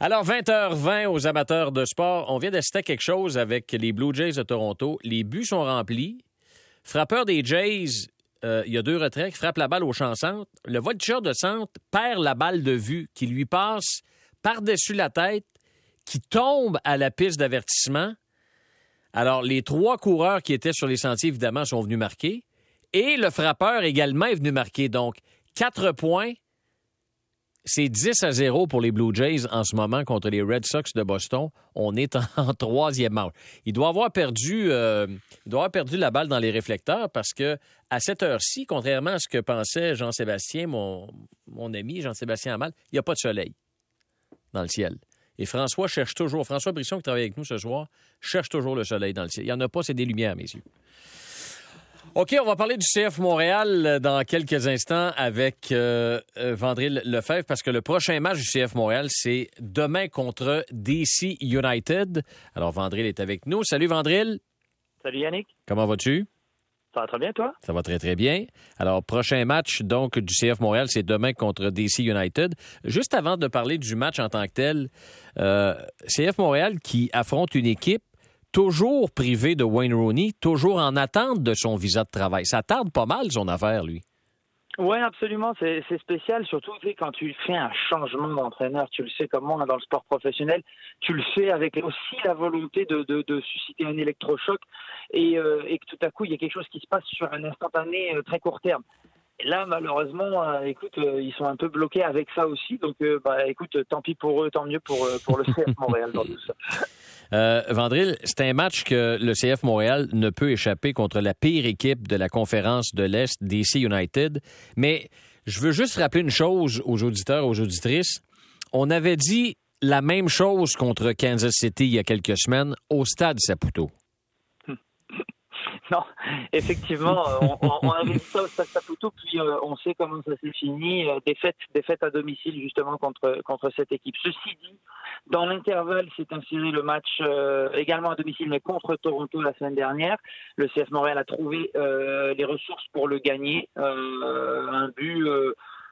Alors, 20h20 aux amateurs de sport. On vient d'assister quelque chose avec les Blue Jays de Toronto. Les buts sont remplis. Frappeur des Jays, euh, il y a deux retraits, qui frappe la balle au champ centre. Le voltigeur de centre perd la balle de vue qui lui passe par-dessus la tête, qui tombe à la piste d'avertissement. Alors, les trois coureurs qui étaient sur les sentiers, évidemment, sont venus marquer. Et le frappeur également est venu marquer. Donc, quatre points c'est 10 à 0 pour les Blue Jays en ce moment contre les Red Sox de Boston. On est en, troisième match. Il doit avoir perdu, euh, doit avoir perdu la balle dans les réflecteurs parce que à cette heure-ci, contrairement à ce que pensait Jean-Sébastien, mon, mon ami Jean-Sébastien Amal, il n'y a pas de soleil dans le ciel. Et François cherche toujours, François Brisson qui travaille avec nous ce soir, cherche toujours le soleil dans le ciel. Il n'y en a pas, c'est des lumières, mes yeux. OK, on va parler du CF Montréal euh, dans quelques instants avec euh, euh, Vandril Lefebvre parce que le prochain match du CF Montréal, c'est demain contre DC United. Alors, Vandril est avec nous. Salut, Vandril. Salut, Yannick. Comment vas-tu? Ça va très bien, toi? Ça va très, très bien. Alors, prochain match, donc, du CF Montréal, c'est demain contre DC United. Juste avant de parler du match en tant que tel, CF Montréal qui affronte une équipe toujours privé de Wayne Rooney, toujours en attente de son visa de travail. Ça tarde pas mal, son affaire, lui. Oui, absolument. C'est spécial, surtout quand tu fais un changement d'entraîneur. Tu le sais comme moi dans le sport professionnel. Tu le fais avec aussi la volonté de, susciter un électrochoc et, euh, et, que tout à coup, il y a quelque chose qui se passe sur un instantané euh, très court terme. Et là, malheureusement, euh, écoute, ils sont un peu bloqués avec ça aussi. Donc, bah, écoute, tant pis pour eux, tant mieux pour, pour le CF Montréal dans tout ça. Euh, Vandril, c'est un match que le CF Montréal ne peut échapper contre la pire équipe de la conférence de l'Est, DC United. Mais je veux juste rappeler une chose aux auditeurs, aux auditrices. On avait dit la même chose contre Kansas City il y a quelques semaines au stade Saputo. Non, effectivement, euh, on, avait vu ça au Stade Saputo, puis euh, on sait comment ça s'est fini. Euh, défaite, défaite à domicile justement contre contre cette équipe. Ceci dit, dans l'intervalle, s'est inséré le match également à domicile, mais contre Toronto la semaine dernière. Le CF Montréal a trouvé les ressources pour le gagner. un but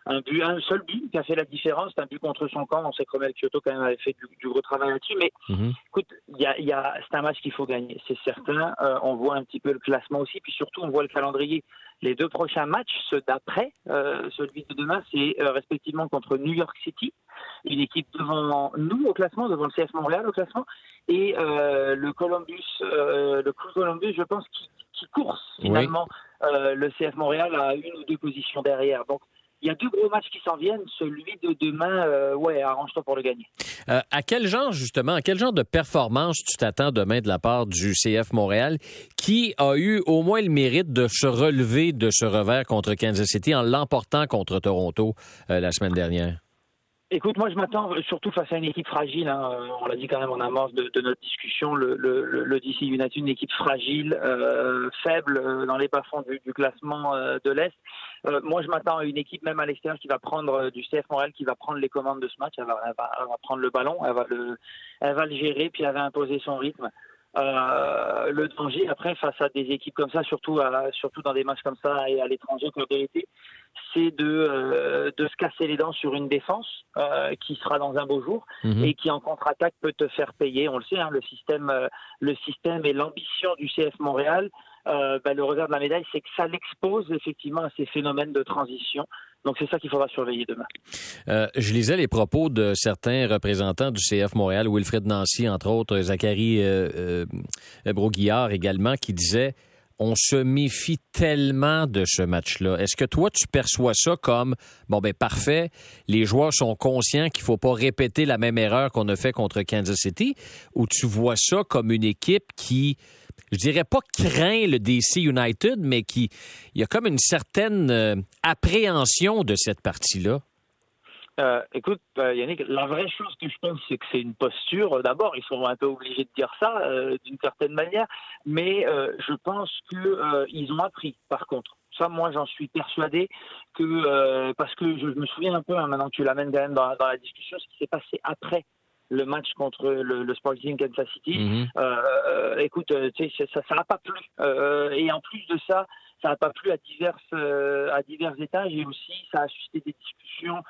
un but, un seul but qui a fait la différence, c'est un but contre son camp. On sait que Romel Kyoto quand même avait fait du, gros travail là-dessus, mais mhm. écoute, y a, y a, c'est un match qu'il faut gagner, c'est certain. Euh, on voit un petit peu le classement aussi, puis surtout on voit le calendrier. Les deux prochains matchs, ceux d'après, euh, celui de demain, c'est euh, respectivement contre New York City, une équipe devant nous au classement, devant le CF Montréal au classement, et le Columbus, le Columbus, je pense, qui, qui course finalement le CF Montréal à une ou deux positions derrière. Donc il y a deux gros matchs qui s'en viennent. Celui de demain, euh, ouais, arrange-toi pour le gagner. Euh, à quel genre, justement, à quel genre de performance tu t'attends demain de la part du CF Montréal, qui a eu au moins le mérite de se relever de ce revers contre Kansas City en l'emportant contre Toronto euh, la semaine dernière? Écoute, moi je m'attends surtout face à une équipe fragile. Hein. On l'a dit quand même en amorce de, de notre discussion. Le, le, le, DC United, une équipe fragile, euh, faible dans les bas-fonds du, du, classement euh, de l'Est. Euh, moi je m'attends à une équipe même à l'extérieur qui va prendre du CF Montréal, qui va prendre les commandes de ce match. Elle va, elle va, elle va prendre le ballon, elle va le, elle va le gérer, puis elle va imposer son rythme. Euh, le danger après face à des équipes comme ça, surtout à, surtout dans des matchs comme ça et à l'étranger, la vérité, c'est de euh, de se casser les dents sur une défense euh, qui sera dans un beau jour Mhm. et qui en contre-attaque peut te faire payer. On le sait, hein, le système euh, le système et l'ambition du CF Montréal. Euh, ben, le revers de la médaille, c'est que ça l'expose effectivement à ces phénomènes de transition. Donc c'est ça qu'il faudra surveiller demain. Euh, je lisais les propos de certains représentants du CF Montréal, Wilfred Nancy, entre autres, Zachary euh, Broguillard également, qui disaient on se méfie tellement de ce match-là. Est-ce que toi, tu perçois ça comme, bon, ben parfait, les joueurs sont conscients qu'il faut pas répéter la même erreur qu'on a fait contre Kansas City, ou tu vois ça comme une équipe qui, je dirais pas craint le DC United, mais qui, il y a comme une certaine euh, appréhension de cette partie-là? Euh, écoute, euh, Yannick, la vraie chose que je pense, c'est que c'est une posture. D'abord, ils sont un peu obligés de dire ça euh, d'une certaine manière, mais euh, je pense que euh, ont appris. Par contre, ça, moi, j'en suis persuadé que euh, parce que je, me souviens un peu hein, maintenant que tu l'amènes quand même dans, dans la discussion, ce qui s'est passé après le match contre le, le Sporting Kansas City. Mhm. Euh, écoute, ça ça n'a pas plu. et en plus de ça, ça n'a pas plu à divers à divers étages et aussi ça a suscité des discussions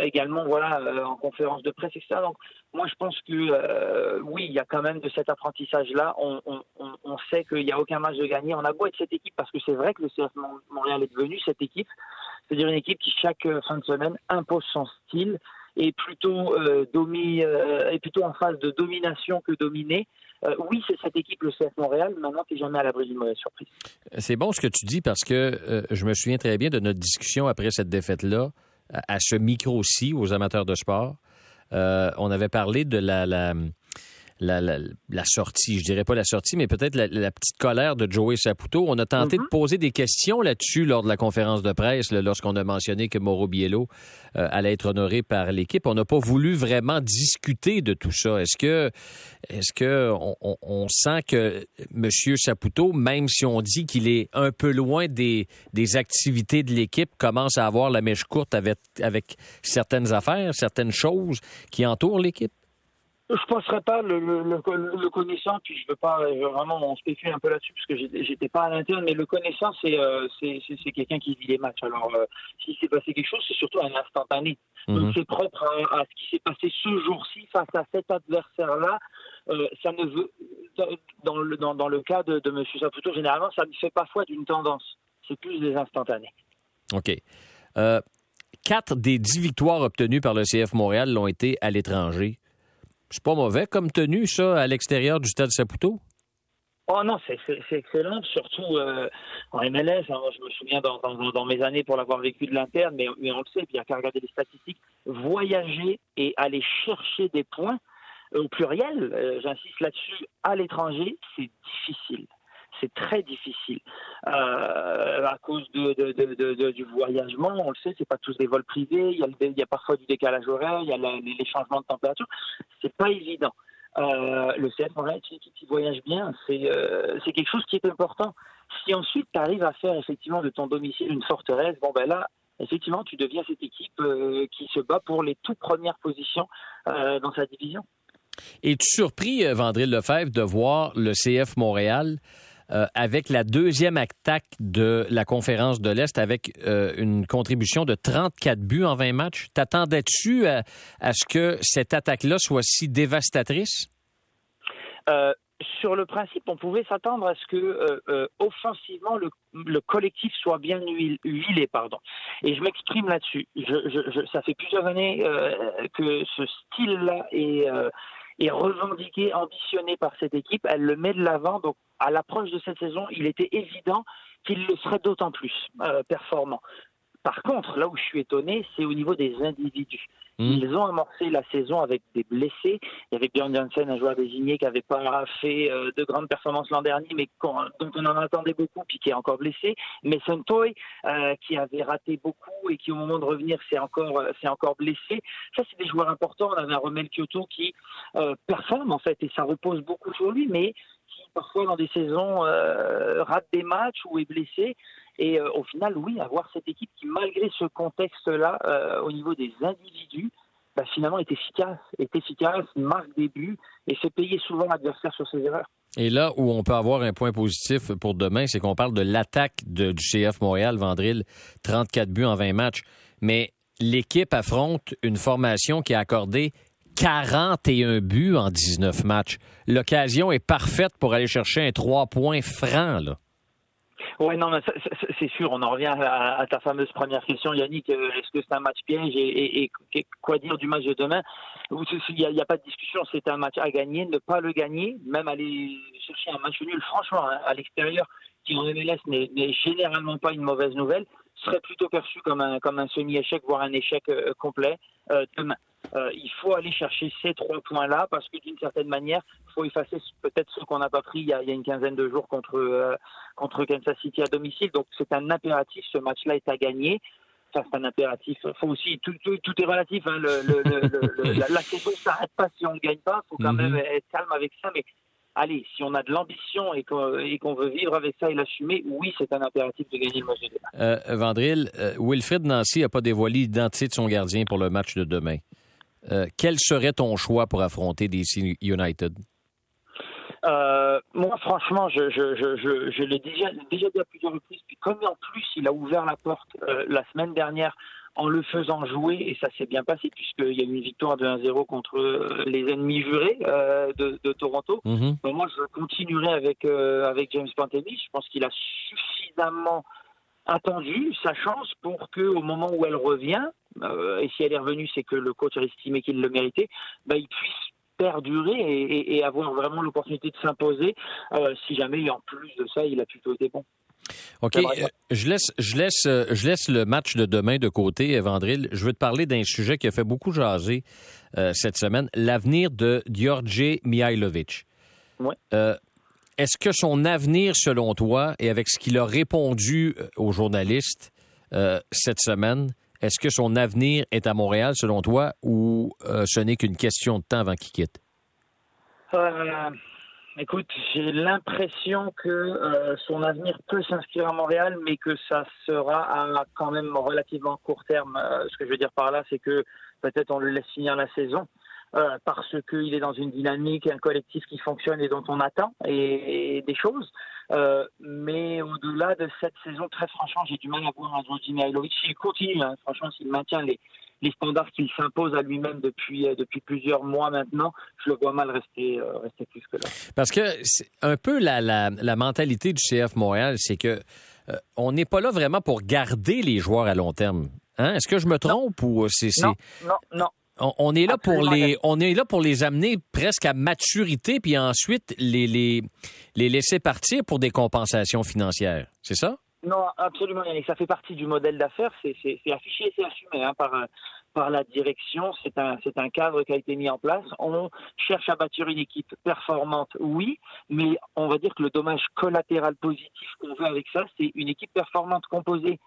également voilà en conférence de presse etc. Donc moi je pense que oui il y a quand même de cet apprentissage là. On, on, on sait qu'il n'y a aucun match de gagner. On a beau être cette équipe parce que c'est vrai que le CF Montréal est devenu cette équipe c'est-à-dire une équipe qui chaque euh, fin de semaine impose son style euh, euh plutôt en phase de domination que dominée. Euh, oui, c'est cette équipe, le CF Montréal. Maintenant, tu jamais à l'abri d'une mauvaise surprise. C'est bon ce que tu dis parce que je me souviens très bien de notre discussion après cette défaite-là, à, ce micro-ci, aux amateurs de sport. on avait parlé de la, la, sortie, je dirais pas la sortie, mais peut-être la, petite colère de Joey Saputo. On a tenté de mhm. poser des questions là-dessus lors de la conférence de presse, lorsqu'on a mentionné que Mauro Biello euh, allait être honoré par l'équipe. On n'a pas voulu vraiment discuter de tout ça. Est-ce que, est-ce que on, sent que M. Saputo, même si on dit qu'il est un peu loin des, des activités de l'équipe, commence à avoir la mèche courte avec, avec certaines affaires, certaines choses qui entourent l'équipe? Je penserais pas le, le, le, connaissant, puis je veux pas vraiment on spécule un peu là-dessus parce que j'étais pas à l'interne, mais le connaissant c'est euh, c'est quelqu'un qui vit les matchs. Alors euh, s'il s'est passé quelque chose, c'est surtout un instantané. Mhm. c'est propre à, ce qui s'est passé ce jour-ci face à cet adversaire-là. Euh, ça ne veut dans le dans, dans le cas de, de M. Saputo, généralement ça ne fait pas foi d'une tendance. C'est plus des instantanés. Ok. Euh, quatre des dix victoires obtenues par le CF Montréal l'ont été à l'étranger. C'est pas mauvais comme tenue, ça, à l'extérieur du stade Saputo? Oh non, c'est excellent, surtout euh, en MLS. Hein, je me souviens dans, mes années pour l'avoir vécu de l'interne, mais, on le sait, puis il n'y a qu'à regarder les statistiques. Voyager et aller chercher des points, au pluriel, euh, j'insiste là-dessus, à l'étranger, c'est difficile c'est très difficile euh, à cause du voyagement. On le sait, c'est pas tous des vols privés. Il y a, parfois du décalage horaire, il y a les changements de température. C'est pas évident. Euh, le CF Montréal est une équipe qui voyage bien. C'est euh, c'est quelque chose qui est important. Si ensuite tu arrives à faire effectivement de ton domicile une forteresse, bon ben là, effectivement, tu deviens cette équipe qui se bat pour les toutes premières positions dans sa division. Es-tu surpris, Vandril Lefebvre, de voir le CF Montréal euh, avec la deuxième attaque de la conférence de l'Est avec euh, une contribution de 34 buts en 20 matchs. T'attendais-tu à, ce que cette attaque-là soit si dévastatrice? Euh, sur le principe, on pouvait s'attendre à ce que offensivement le, collectif soit bien huilé, pardon. Et je m'exprime là-dessus. ça fait plusieurs années que ce style-là est est revendiqué, ambitionné par cette équipe. Elle le met de l'avant. Donc, à l'approche de cette saison, il était évident qu'il le serait d'autant plus euh, performant. Par contre, là où je suis étonné, c'est au niveau des individus. Hmm. Ils ont amorcé la saison avec des blessés. Il y avait Björn Janssen, un joueur désigné qui n'avait pas fait euh, de grandes performances l'an dernier, mais dont on en attendait beaucoup, puis qui est encore blessé. Mason Toy, euh, qui avait raté beaucoup et qui, au moment de revenir, s'est encore, euh, encore blessé. Ça, c'est des joueurs importants. On avait un Romel Kyoto qui performe, en fait, et ça repose beaucoup sur lui, mais qui, parfois, dans des saisons, rate des matchs ou est blessé. Et euh, au final, oui, avoir cette équipe qui, malgré ce contexte-là, euh, au niveau des individus, bah, finalement est efficace, est efficace, marque des buts et fait payer souvent l'adversaire sur ses erreurs. Et là où on peut avoir un point positif pour demain, c'est qu'on parle de l'attaque du CF Montréal, Vandril, 34 buts en 20 matchs. Mais l'équipe affronte une formation qui a accordé 41 buts en 19 matchs. L'occasion est parfaite pour aller chercher un 3 points franc, là. Oui, non, c'est sûr. On en revient à, ta fameuse première question, Yannick. Euh, est-ce que c'est un match piège et, quoi dire du match de demain? Il n'y a, pas de discussion. C'est un match à gagner. Ne pas le gagner, même aller chercher un match nul, franchement, hein, à l'extérieur, qui en MLS n'est généralement pas une mauvaise nouvelle, serait plutôt perçu comme un, comme un semi-échec, voire un échec euh, complet euh, demain. Euh, il faut aller chercher ces trois points-là parce que d'une certaine manière, il faut effacer peut-être ce qu'on n'a pas pris il y, a, une quinzaine de jours contre, euh, contre Kansas City à domicile. Donc c'est un impératif, ce match-là est à gagner. Ça, c'est un impératif. Faut aussi, tout, tout, est relatif. Hein. Le, le, la, la, saison ne s'arrête pas si on ne gagne pas. Il faut quand mhm. même être calme avec ça. Mais allez, si on a de l'ambition et qu'on veut vivre avec ça et l'assumer, oui, c'est un impératif de gagner le match de demain. Euh, Vandril, Wilfred Nancy n'a pas dévoilé l'identité de son gardien pour le match de demain. quel serait ton choix pour affronter DC United? Euh, moi, franchement, je, je, je, je l'ai déjà, déjà dit à plusieurs reprises. Puis comme en plus, il a ouvert la porte euh, la semaine dernière en le faisant jouer, et ça s'est bien passé, puisqu'il y a eu une victoire de 1-0 contre euh, les ennemis jurés de, de, Toronto. Mm-hmm. moi, je continuerai avec, avec James Pantelis. Je pense qu'il a suffisamment attendu sa chance pour que au moment où elle revient, et si elle est revenue, c'est que le coach a estimé qu'il le méritait, bah, il puisse perdurer et, avoir vraiment l'opportunité de s'imposer euh, si jamais, en plus de ça, il a plutôt été bon. OK. Euh, je laisse, je, laisse, euh, je laisse le match de demain de côté, Vandril. Je veux te parler d'un sujet qui a fait beaucoup jaser cette semaine, l'avenir de Djordje Mihailovic. Ouais. Est-ce que son avenir, selon toi, et avec ce qu'il a répondu aux journalistes cette semaine, est-ce que son avenir est à Montréal, selon toi, ou euh, ce n'est qu'une question de temps avant qu'il quitte? Euh, écoute, j'ai l'impression que euh, son avenir peut s'inscrire à Montréal, mais que ça sera à quand même relativement court terme. ce que je veux dire par là, c'est que peut-être on le laisse finir la saison. parce qu'il est dans une dynamique, un collectif qui fonctionne et dont on attend et des choses. Euh, mais au-delà de cette saison, très franchement, j'ai du mal à voir un Georgi Mihailovic. S'il continue, hein, franchement, s'il maintient les, les standards qu'il s'impose à lui-même depuis, euh, depuis plusieurs mois maintenant, je le vois mal rester, euh, rester plus que là. Parce que c'est un peu la, la, la, mentalité du CF Montréal, c'est que on n'est pas là vraiment pour garder les joueurs à long terme. Hein? Est-ce que je me trompe ou c'est. Non, non, non. On, est là pour les, on est là pour les amener presque à maturité, puis ensuite les, les, les laisser partir pour des compensations financières. C'est ça? Non, absolument, Yannick. Ça fait partie du modèle d'affaires. C'est affiché c'est assumé hein, par, par la direction. C'est un, un cadre qui a été mis en place. On cherche à bâtir une équipe performante, oui, mais on va dire que le dommage collatéral positif qu'on veut avec ça, c'est une équipe performante composée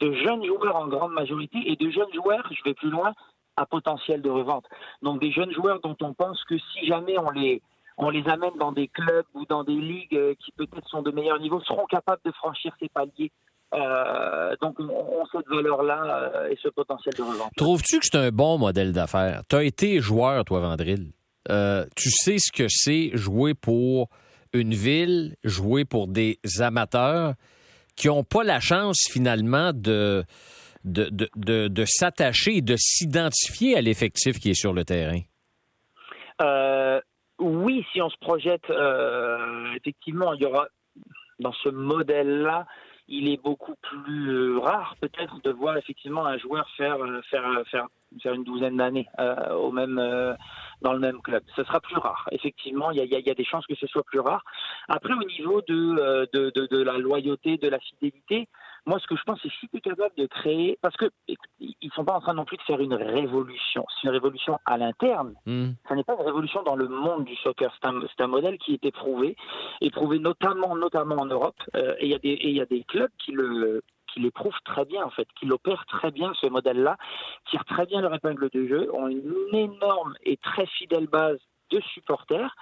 de jeunes joueurs en grande majorité et de jeunes joueurs, je vais plus loin, à potentiel de revente. Donc des jeunes joueurs dont on pense que si jamais on les on les amène dans des clubs ou dans des ligues euh, qui peut-être sont de meilleurs niveaux, seront capables de franchir ces paliers. Euh, donc, on, on cette valeur-là euh, et ce potentiel de revente. Trouves-tu que c'est un bon modèle d'affaires? Tu as été joueur, toi, Vandril. tu sais ce que c'est jouer pour une ville, jouer pour des amateurs qui n'ont pas la chance, finalement, de de, de, de, s'attacher et de s'identifier à l'effectif qui est sur le terrain? Euh, oui, si on se projette, euh, effectivement, il y aura dans ce modèle-là, il est beaucoup plus rare peut-être de voir effectivement un joueur faire faire faire, faire une douzaine d'années euh, au même dans le même club. Ce sera plus rare. Effectivement, il y a, des chances que ce soit plus rare. Après, au niveau de, de, de la loyauté, de la fidélité, moi, ce que je pense, c'est si tu es capable de créer, parce que ils sont pas en train non plus de faire une révolution. C'est une révolution à l'interne. Hmm. Ce n'est pas une révolution dans le monde du soccer. C'est un, un, modèle qui est éprouvé, éprouvé notamment, notamment en Europe. Euh, et il y a des, il y a des clubs qui le qui l'éprouvent très bien en fait, qui l'opèrent très bien ce modèle-là, tirent très bien leur épingle de jeu, ont une énorme et très fidèle base de supporters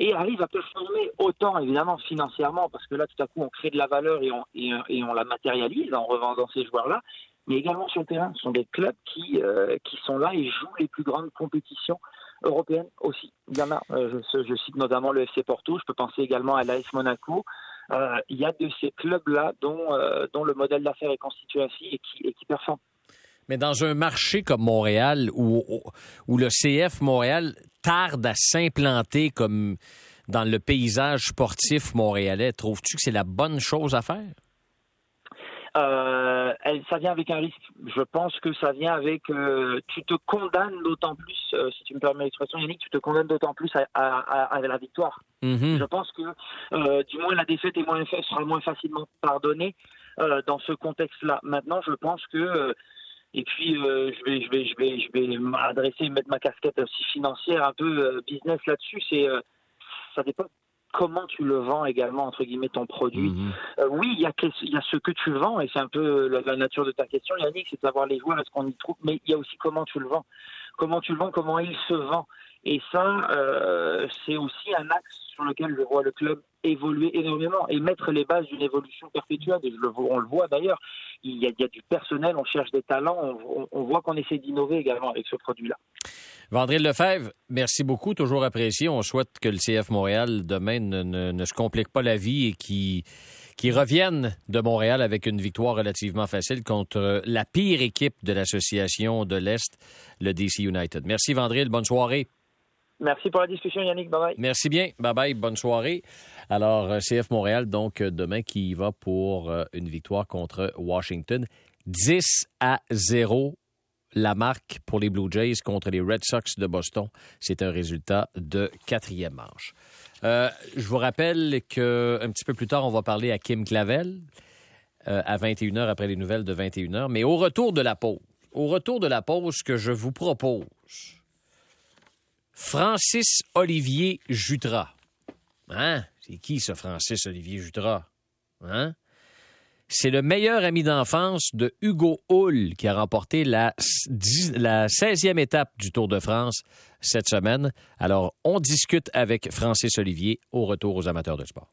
et arrive à performer autant évidemment financièrement parce que là tout à coup on crée de la valeur et on, on la matérialise en revendant ces joueurs-là, mais également sur le terrain. Ce sont des clubs qui, euh, sont là et jouent les plus grandes compétitions européennes aussi. Il y en a, euh, je, cite notamment le FC Porto, je peux penser également à l'AS Monaco. Euh, il y a de ces clubs-là dont, le modèle d'affaires est constitué ainsi et qui performent. Mais dans un marché comme Montréal, où, où le CF Montréal tarde à s'implanter comme dans le paysage sportif montréalais, trouves-tu que c'est la bonne chose à faire? Euh, ça vient avec un risque. Je pense que ça vient avec. Euh, tu te condamnes d'autant plus, euh, si tu me permets l'expression, Yannick, tu te condamnes d'autant plus à, à, la victoire. Mm-hmm. Je pense que, du moins, la défaite est moins, sera moins facilement pardonnée dans ce contexte-là. Maintenant, je pense que et puis euh, je vais je vais je vais je vais m'adresser mettre ma casquette aussi financière un peu euh, business là-dessus. C'est euh, ça dépend comment tu le vends également entre guillemets ton produit. Mhm. oui, il y a il y a ce que tu vends et c'est un peu la, nature de ta question, Yannick, c'est de savoir les joueurs est-ce qu'on y trouve, mais il y a aussi comment tu le vends comment tu le vends, comment il se vend. Et ça, euh, c'est aussi un axe sur lequel je vois le club évoluer énormément et mettre les bases d'une évolution perpétuelle. On le voit d'ailleurs, il y, a, du personnel, on cherche des talents, on, voit qu'on essaie d'innover également avec ce produit-là. Vandril Lefebvre, merci beaucoup, toujours apprécié. On souhaite que le CF Montréal demain ne, ne, ne se complique pas la vie et qui qui reviennent de Montréal avec une victoire relativement facile contre la pire équipe de l'association de l'Est, le DC United. Merci Vandril, bonne soirée. Merci pour la discussion, Yannick. Bye bye. Merci bien. Bye bye. Bonne soirée. Alors, CF Montréal, donc, demain, qui va pour une victoire contre Washington. 10 à 0, la marque pour les Blue Jays contre les Red Sox de Boston. C'est un résultat de quatrième manche. Euh, je vous rappelle qu'un petit peu plus tard, on va parler à Kim Clavel euh, à 21h après les nouvelles de 21h. Mais au retour de la pause, au retour de la pause, ce que je vous propose, Francis Olivier Jutras. Hein? C'est qui ce Francis Olivier Jutras? Hein? C'est le meilleur ami d'enfance de Hugo Hull qui a remporté la, la 16e étape du Tour de France cette semaine. Alors, on discute avec Francis Olivier au retour aux amateurs de sport.